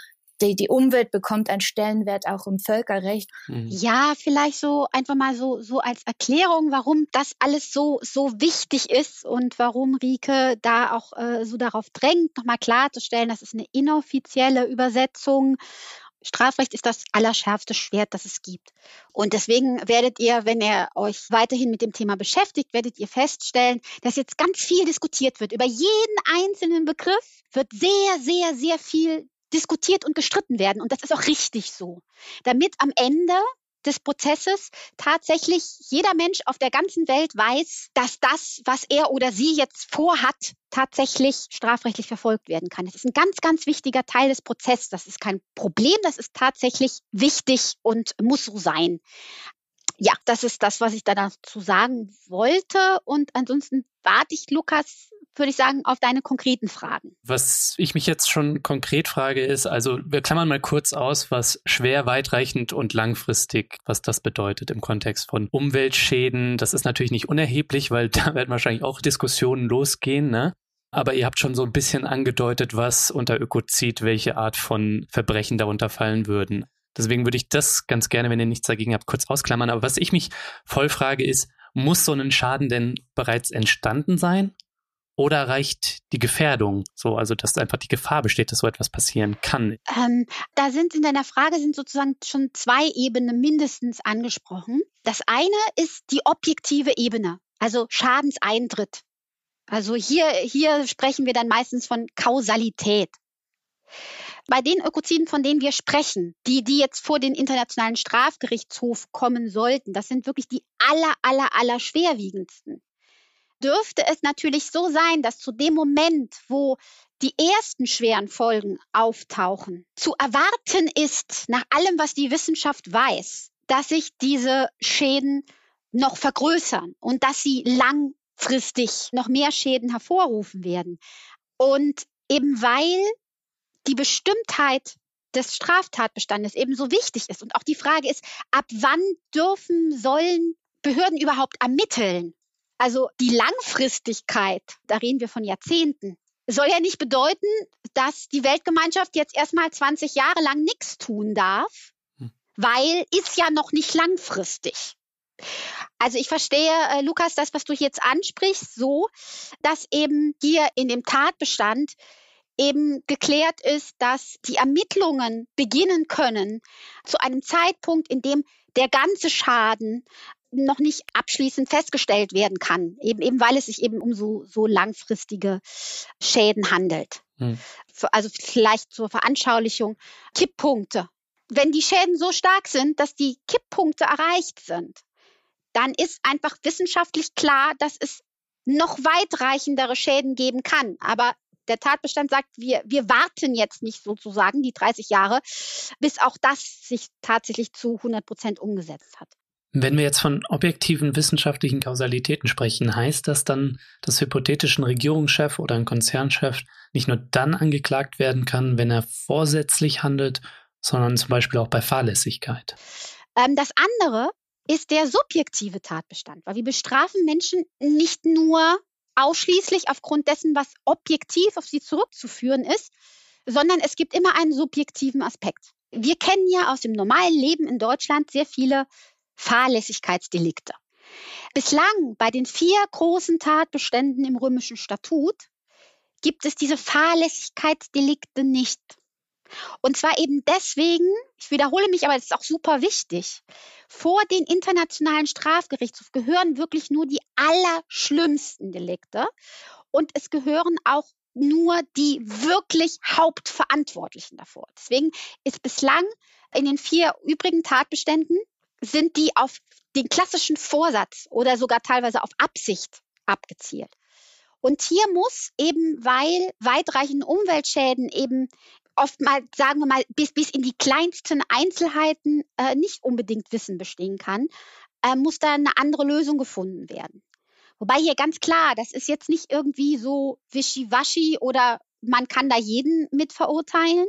die, die Umwelt bekommt einen Stellenwert auch im Völkerrecht. Mhm. Ja, vielleicht so einfach mal so, so als Erklärung, warum das alles so, so wichtig ist und warum Rike da auch äh, so darauf drängt, nochmal klarzustellen, das ist eine inoffizielle Übersetzung Strafrecht ist das allerschärfste Schwert, das es gibt. Und deswegen werdet ihr, wenn ihr euch weiterhin mit dem Thema beschäftigt, werdet ihr feststellen, dass jetzt ganz viel diskutiert wird. Über jeden einzelnen Begriff wird sehr, sehr, sehr viel diskutiert und gestritten werden. Und das ist auch richtig so. Damit am Ende des Prozesses tatsächlich jeder Mensch auf der ganzen Welt weiß, dass das, was er oder sie jetzt vorhat, tatsächlich strafrechtlich verfolgt werden kann. Das ist ein ganz, ganz wichtiger Teil des Prozesses. Das ist kein Problem, das ist tatsächlich wichtig und muss so sein. Ja, das ist das, was ich da dazu sagen wollte. Und ansonsten warte ich, Lukas, würde ich sagen, auf deine konkreten Fragen. Was ich mich jetzt schon konkret frage, ist, also wir klammern mal kurz aus, was schwer, weitreichend und langfristig, was das bedeutet im Kontext von Umweltschäden. Das ist natürlich nicht unerheblich, weil da werden wahrscheinlich auch Diskussionen losgehen, ne? Aber ihr habt schon so ein bisschen angedeutet, was unter Ökozid, welche Art von Verbrechen darunter fallen würden. Deswegen würde ich das ganz gerne, wenn ihr nichts dagegen habt, kurz ausklammern. Aber was ich mich voll frage, ist, muss so ein Schaden denn bereits entstanden sein? Oder reicht die Gefährdung so, also dass einfach die Gefahr besteht, dass so etwas passieren kann? Ähm, da sind in deiner Frage sind sozusagen schon zwei Ebenen mindestens angesprochen. Das eine ist die objektive Ebene, also Schadenseintritt. Also hier, hier sprechen wir dann meistens von Kausalität. Bei den Ökoziden, von denen wir sprechen, die, die jetzt vor den Internationalen Strafgerichtshof kommen sollten, das sind wirklich die aller, aller, aller schwerwiegendsten dürfte es natürlich so sein, dass zu dem Moment, wo die ersten schweren Folgen auftauchen, zu erwarten ist, nach allem, was die Wissenschaft weiß, dass sich diese Schäden noch vergrößern und dass sie langfristig noch mehr Schäden hervorrufen werden. Und eben weil die Bestimmtheit des Straftatbestandes eben so wichtig ist und auch die Frage ist, ab wann dürfen, sollen Behörden überhaupt ermitteln? Also die Langfristigkeit, da reden wir von Jahrzehnten, soll ja nicht bedeuten, dass die Weltgemeinschaft jetzt erstmal 20 Jahre lang nichts tun darf, hm. weil ist ja noch nicht langfristig. Also ich verstehe, äh, Lukas, das, was du jetzt ansprichst, so, dass eben hier in dem Tatbestand eben geklärt ist, dass die Ermittlungen beginnen können zu einem Zeitpunkt, in dem der ganze Schaden noch nicht abschließend festgestellt werden kann, eben, eben weil es sich eben um so, so langfristige Schäden handelt. Hm. Also vielleicht zur Veranschaulichung, Kipppunkte. Wenn die Schäden so stark sind, dass die Kipppunkte erreicht sind, dann ist einfach wissenschaftlich klar, dass es noch weitreichendere Schäden geben kann. Aber der Tatbestand sagt, wir, wir warten jetzt nicht sozusagen die 30 Jahre, bis auch das sich tatsächlich zu 100 Prozent umgesetzt hat. Wenn wir jetzt von objektiven wissenschaftlichen Kausalitäten sprechen, heißt das dann, dass hypothetischen Regierungschef oder ein Konzernchef nicht nur dann angeklagt werden kann, wenn er vorsätzlich handelt, sondern zum Beispiel auch bei Fahrlässigkeit? Ähm, das andere ist der subjektive Tatbestand, weil wir bestrafen Menschen nicht nur ausschließlich aufgrund dessen, was objektiv auf sie zurückzuführen ist, sondern es gibt immer einen subjektiven Aspekt. Wir kennen ja aus dem normalen Leben in Deutschland sehr viele Fahrlässigkeitsdelikte. Bislang bei den vier großen Tatbeständen im römischen Statut gibt es diese Fahrlässigkeitsdelikte nicht. Und zwar eben deswegen, ich wiederhole mich, aber es ist auch super wichtig, vor den internationalen Strafgerichtshof gehören wirklich nur die allerschlimmsten Delikte und es gehören auch nur die wirklich Hauptverantwortlichen davor. Deswegen ist bislang in den vier übrigen Tatbeständen sind die auf den klassischen Vorsatz oder sogar teilweise auf Absicht abgezielt. Und hier muss eben, weil weitreichende Umweltschäden eben oftmals, sagen wir mal, bis, bis in die kleinsten Einzelheiten äh, nicht unbedingt Wissen bestehen kann, äh, muss da eine andere Lösung gefunden werden. Wobei hier ganz klar, das ist jetzt nicht irgendwie so wischiwaschi oder man kann da jeden mit verurteilen.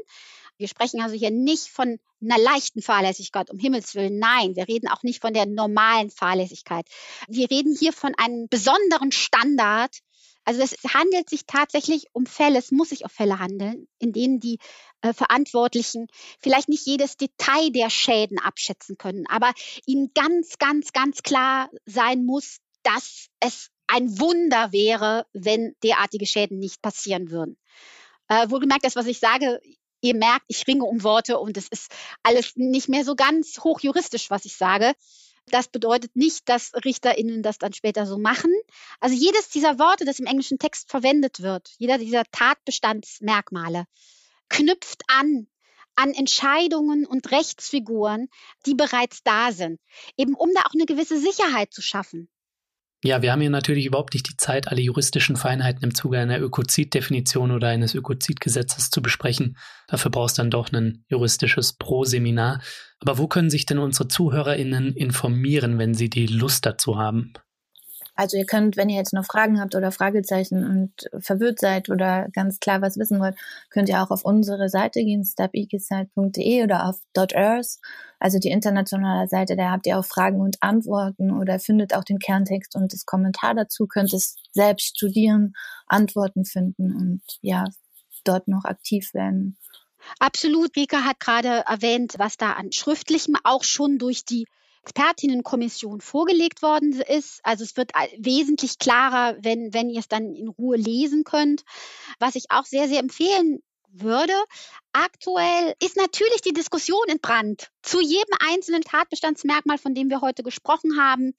Wir sprechen also hier nicht von einer leichten Fahrlässigkeit, um Himmels Willen. Nein, wir reden auch nicht von der normalen Fahrlässigkeit. Wir reden hier von einem besonderen Standard. Also es handelt sich tatsächlich um Fälle, es muss sich auf Fälle handeln, in denen die äh, Verantwortlichen vielleicht nicht jedes Detail der Schäden abschätzen können, aber ihnen ganz, ganz, ganz klar sein muss, dass es ein Wunder wäre, wenn derartige Schäden nicht passieren würden. Äh, wohlgemerkt, das, was ich sage, ihr merkt, ich ringe um Worte und es ist alles nicht mehr so ganz hochjuristisch, was ich sage. Das bedeutet nicht, dass RichterInnen das dann später so machen. Also jedes dieser Worte, das im englischen Text verwendet wird, jeder dieser Tatbestandsmerkmale, knüpft an an Entscheidungen und Rechtsfiguren, die bereits da sind, eben um da auch eine gewisse Sicherheit zu schaffen. Ja, wir haben hier natürlich überhaupt nicht die Zeit, alle juristischen Feinheiten im Zuge einer Ökoziddefinition oder eines Ökozidgesetzes zu besprechen. Dafür brauchst du dann doch ein juristisches Pro-Seminar. Aber wo können sich denn unsere ZuhörerInnen informieren, wenn sie die Lust dazu haben? Also ihr könnt, wenn ihr jetzt noch Fragen habt oder Fragezeichen und verwirrt seid oder ganz klar was wissen wollt, könnt ihr auch auf unsere Seite gehen, stepikisite.de oder auf .earth, also die internationale Seite, da habt ihr auch Fragen und Antworten oder findet auch den Kerntext und das Kommentar dazu, könnt es selbst studieren, Antworten finden und ja, dort noch aktiv werden. Absolut. Rika hat gerade erwähnt, was da an Schriftlichem auch schon durch die Expertinnenkommission vorgelegt worden ist. Also es wird wesentlich klarer, wenn, wenn ihr es dann in Ruhe lesen könnt. Was ich auch sehr, sehr empfehlen würde. Aktuell ist natürlich die Diskussion entbrannt zu jedem einzelnen Tatbestandsmerkmal, von dem wir heute gesprochen haben.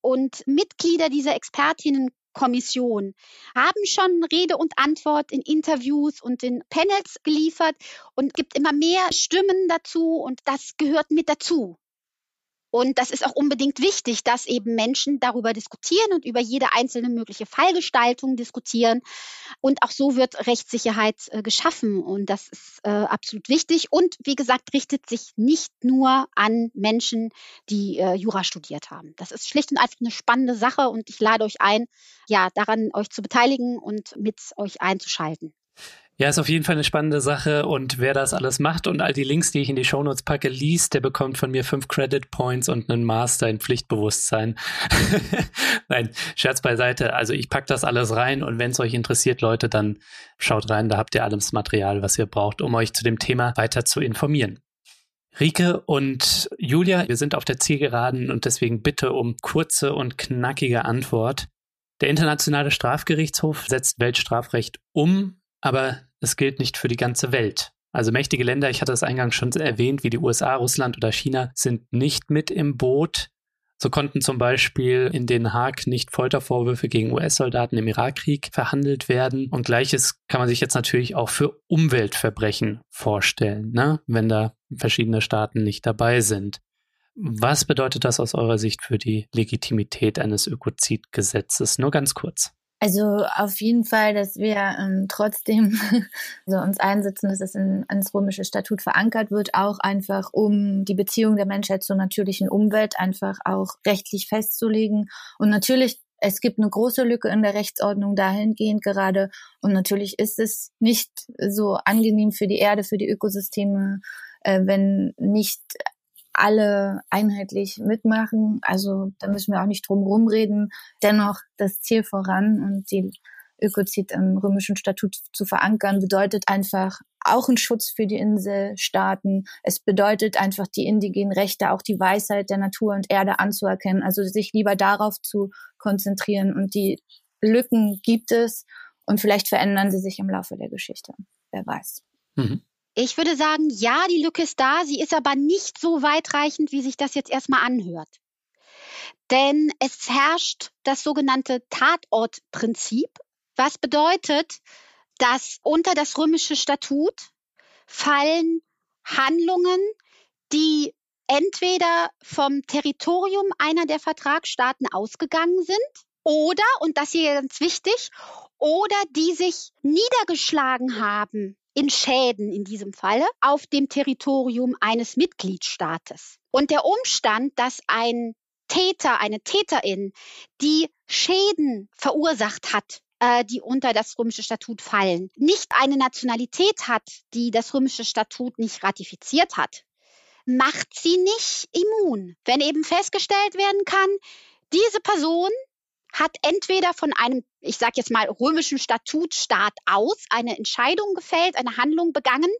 Und Mitglieder dieser Expertinnenkommission haben schon Rede und Antwort in Interviews und in Panels geliefert und gibt immer mehr Stimmen dazu und das gehört mit dazu. Und das ist auch unbedingt wichtig, dass eben Menschen darüber diskutieren und über jede einzelne mögliche Fallgestaltung diskutieren. Und auch so wird Rechtssicherheit äh, geschaffen. Und das ist äh, absolut wichtig. Und wie gesagt, richtet sich nicht nur an Menschen, die äh, Jura studiert haben. Das ist schlicht und einfach eine spannende Sache. Und ich lade euch ein, ja, daran euch zu beteiligen und mit euch einzuschalten. Ja, ist auf jeden Fall eine spannende Sache und wer das alles macht und all die Links, die ich in die Shownotes packe, liest, der bekommt von mir fünf Credit Points und einen Master in Pflichtbewusstsein. Nein, Scherz beiseite. Also ich packe das alles rein und wenn es euch interessiert, Leute, dann schaut rein, da habt ihr alles Material, was ihr braucht, um euch zu dem Thema weiter zu informieren. Rike und Julia, wir sind auf der Zielgeraden und deswegen bitte um kurze und knackige Antwort. Der Internationale Strafgerichtshof setzt Weltstrafrecht um, aber es gilt nicht für die ganze Welt. Also mächtige Länder, ich hatte es eingangs schon erwähnt, wie die USA, Russland oder China, sind nicht mit im Boot. So konnten zum Beispiel in Den Haag nicht Foltervorwürfe gegen US-Soldaten im Irakkrieg verhandelt werden. Und gleiches kann man sich jetzt natürlich auch für Umweltverbrechen vorstellen, ne? wenn da verschiedene Staaten nicht dabei sind. Was bedeutet das aus eurer Sicht für die Legitimität eines Ökozidgesetzes? Nur ganz kurz. Also auf jeden Fall, dass wir ähm, trotzdem also uns einsetzen, dass es in, ins römische Statut verankert wird, auch einfach um die Beziehung der Menschheit zur natürlichen Umwelt einfach auch rechtlich festzulegen. Und natürlich, es gibt eine große Lücke in der Rechtsordnung dahingehend gerade. Und natürlich ist es nicht so angenehm für die Erde, für die Ökosysteme, äh, wenn nicht alle einheitlich mitmachen. Also da müssen wir auch nicht drum rumreden. Dennoch das Ziel voran und die Ökozid im römischen Statut zu verankern, bedeutet einfach auch ein Schutz für die Inselstaaten. Es bedeutet einfach die indigenen Rechte, auch die Weisheit der Natur und Erde anzuerkennen. Also sich lieber darauf zu konzentrieren. Und die Lücken gibt es und vielleicht verändern sie sich im Laufe der Geschichte. Wer weiß. Mhm. Ich würde sagen, ja, die Lücke ist da, sie ist aber nicht so weitreichend, wie sich das jetzt erstmal anhört. Denn es herrscht das sogenannte Tatortprinzip, was bedeutet, dass unter das römische Statut fallen Handlungen, die entweder vom Territorium einer der Vertragsstaaten ausgegangen sind oder, und das hier ganz wichtig, oder die sich niedergeschlagen haben in Schäden in diesem Falle auf dem Territorium eines Mitgliedstaates. Und der Umstand, dass ein Täter, eine Täterin, die Schäden verursacht hat, äh, die unter das römische Statut fallen, nicht eine Nationalität hat, die das römische Statut nicht ratifiziert hat, macht sie nicht immun. Wenn eben festgestellt werden kann, diese Person hat entweder von einem, ich sage jetzt mal, römischen Statutstaat aus eine Entscheidung gefällt, eine Handlung begangen,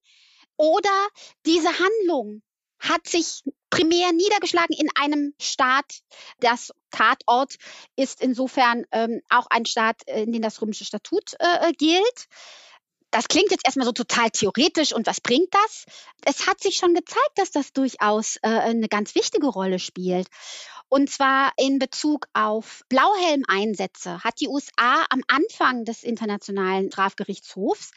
oder diese Handlung hat sich primär niedergeschlagen in einem Staat. Das Tatort ist insofern ähm, auch ein Staat, in dem das römische Statut äh, äh, gilt. Das klingt jetzt erstmal so total theoretisch und was bringt das? Es hat sich schon gezeigt, dass das durchaus äh, eine ganz wichtige Rolle spielt. Und zwar in Bezug auf Blauhelmeinsätze hat die USA am Anfang des Internationalen Strafgerichtshofs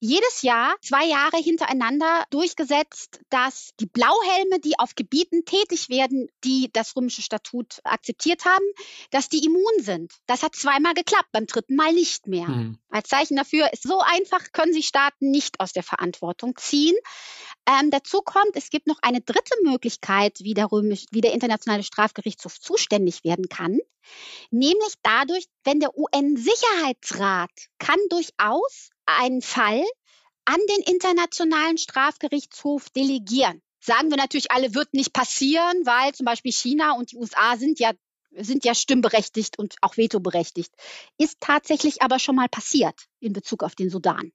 jedes Jahr zwei Jahre hintereinander durchgesetzt, dass die Blauhelme, die auf Gebieten tätig werden, die das römische Statut akzeptiert haben, dass die immun sind. Das hat zweimal geklappt, beim dritten Mal nicht mehr. Mhm. Als Zeichen dafür ist so einfach, können sich Staaten nicht aus der Verantwortung ziehen. Ähm, dazu kommt, es gibt noch eine dritte Möglichkeit, wie der, Römisch, wie der Internationale Strafgerichtshof zuständig werden kann, nämlich dadurch, wenn der UN-Sicherheitsrat kann durchaus einen Fall an den Internationalen Strafgerichtshof delegieren. Sagen wir natürlich alle, wird nicht passieren, weil zum Beispiel China und die USA sind ja sind ja stimmberechtigt und auch vetoberechtigt. Ist tatsächlich aber schon mal passiert in Bezug auf den Sudan.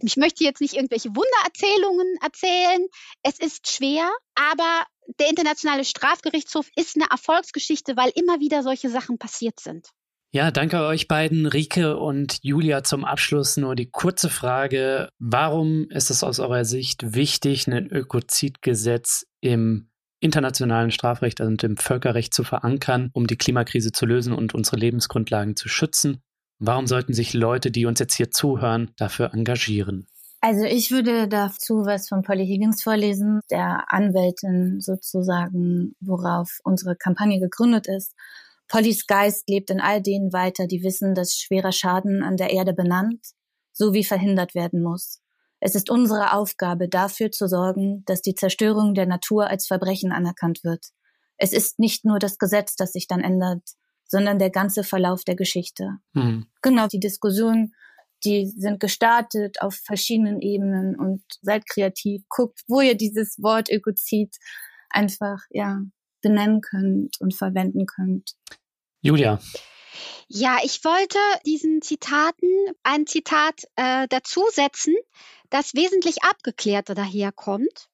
Ich möchte jetzt nicht irgendwelche Wundererzählungen erzählen. Es ist schwer, aber der Internationale Strafgerichtshof ist eine Erfolgsgeschichte, weil immer wieder solche Sachen passiert sind. Ja, danke euch beiden, Rike und Julia. Zum Abschluss nur die kurze Frage. Warum ist es aus eurer Sicht wichtig, ein Ökozidgesetz im internationalen Strafrecht und im Völkerrecht zu verankern, um die Klimakrise zu lösen und unsere Lebensgrundlagen zu schützen? Warum sollten sich Leute, die uns jetzt hier zuhören, dafür engagieren? Also ich würde dazu was von Polly Higgins vorlesen, der Anwältin sozusagen, worauf unsere Kampagne gegründet ist. Pollys Geist lebt in all denen weiter, die wissen, dass schwerer Schaden an der Erde benannt sowie verhindert werden muss. Es ist unsere Aufgabe, dafür zu sorgen, dass die Zerstörung der Natur als Verbrechen anerkannt wird. Es ist nicht nur das Gesetz, das sich dann ändert, sondern der ganze Verlauf der Geschichte. Mhm. Genau, die Diskussionen, die sind gestartet auf verschiedenen Ebenen und seid kreativ, guckt, wo ihr dieses Wort Ökozid einfach, ja, benennen könnt und verwenden könnt. Julia. Ja, ich wollte diesen Zitaten ein Zitat äh, dazusetzen, das wesentlich abgeklärter daherkommt,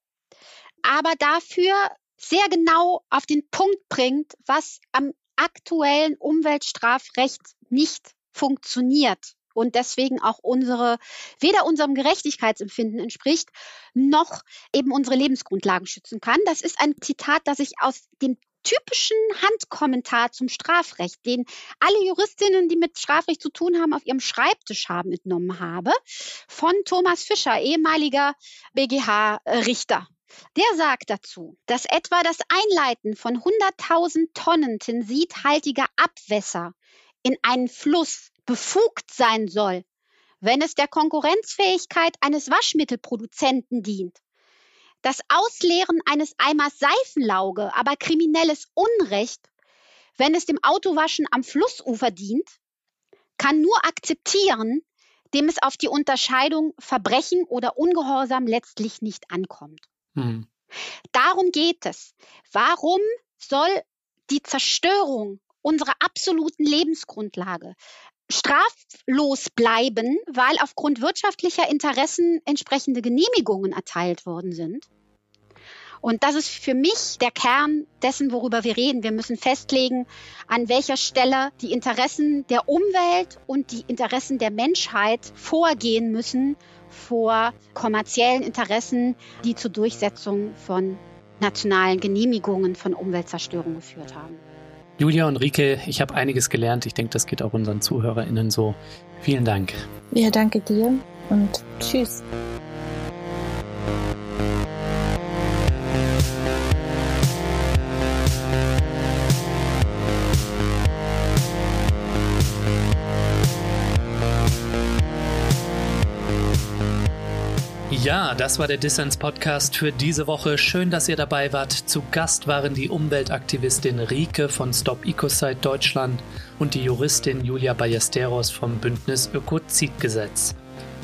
aber dafür sehr genau auf den Punkt bringt, was am aktuellen Umweltstrafrecht nicht funktioniert und deswegen auch unsere, weder unserem Gerechtigkeitsempfinden entspricht, noch eben unsere Lebensgrundlagen schützen kann. Das ist ein Zitat, das ich aus dem typischen Handkommentar zum Strafrecht, den alle Juristinnen, die mit Strafrecht zu tun haben, auf ihrem Schreibtisch haben, entnommen habe, von Thomas Fischer, ehemaliger BGH-Richter der sagt dazu, dass etwa das Einleiten von 100.000 Tonnen tensidhaltiger Abwässer in einen Fluss befugt sein soll, wenn es der Konkurrenzfähigkeit eines Waschmittelproduzenten dient. Das Ausleeren eines Eimers Seifenlauge aber kriminelles Unrecht, wenn es dem Autowaschen am Flussufer dient, kann nur akzeptieren, dem es auf die Unterscheidung Verbrechen oder Ungehorsam letztlich nicht ankommt. Mhm. Darum geht es. Warum soll die Zerstörung unserer absoluten Lebensgrundlage straflos bleiben, weil aufgrund wirtschaftlicher Interessen entsprechende Genehmigungen erteilt worden sind? Und das ist für mich der Kern dessen, worüber wir reden. Wir müssen festlegen, an welcher Stelle die Interessen der Umwelt und die Interessen der Menschheit vorgehen müssen vor kommerziellen Interessen, die zur Durchsetzung von nationalen Genehmigungen von Umweltzerstörung geführt haben. Julia und Rike, ich habe einiges gelernt. Ich denke, das geht auch unseren ZuhörerInnen so. Vielen Dank. Ja, danke dir und tschüss. Das war der Dissens Podcast für diese Woche. Schön, dass ihr dabei wart. Zu Gast waren die Umweltaktivistin Rike von Stop Ecocide Deutschland und die Juristin Julia Ballesteros vom Bündnis Ökozidgesetz.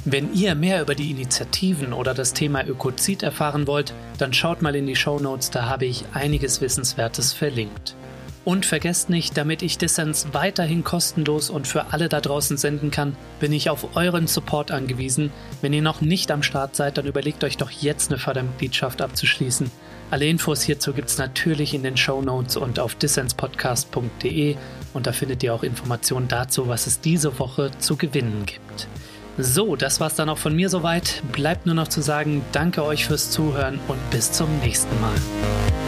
Wenn ihr mehr über die Initiativen oder das Thema Ökozid erfahren wollt, dann schaut mal in die Show Notes, da habe ich einiges Wissenswertes verlinkt. Und vergesst nicht, damit ich Dissens weiterhin kostenlos und für alle da draußen senden kann, bin ich auf euren Support angewiesen. Wenn ihr noch nicht am Start seid, dann überlegt euch doch jetzt eine Fördermitgliedschaft abzuschließen. Alle Infos hierzu gibt es natürlich in den Show Notes und auf dissenspodcast.de und da findet ihr auch Informationen dazu, was es diese Woche zu gewinnen gibt. So, das war's dann auch von mir soweit. Bleibt nur noch zu sagen, danke euch fürs Zuhören und bis zum nächsten Mal.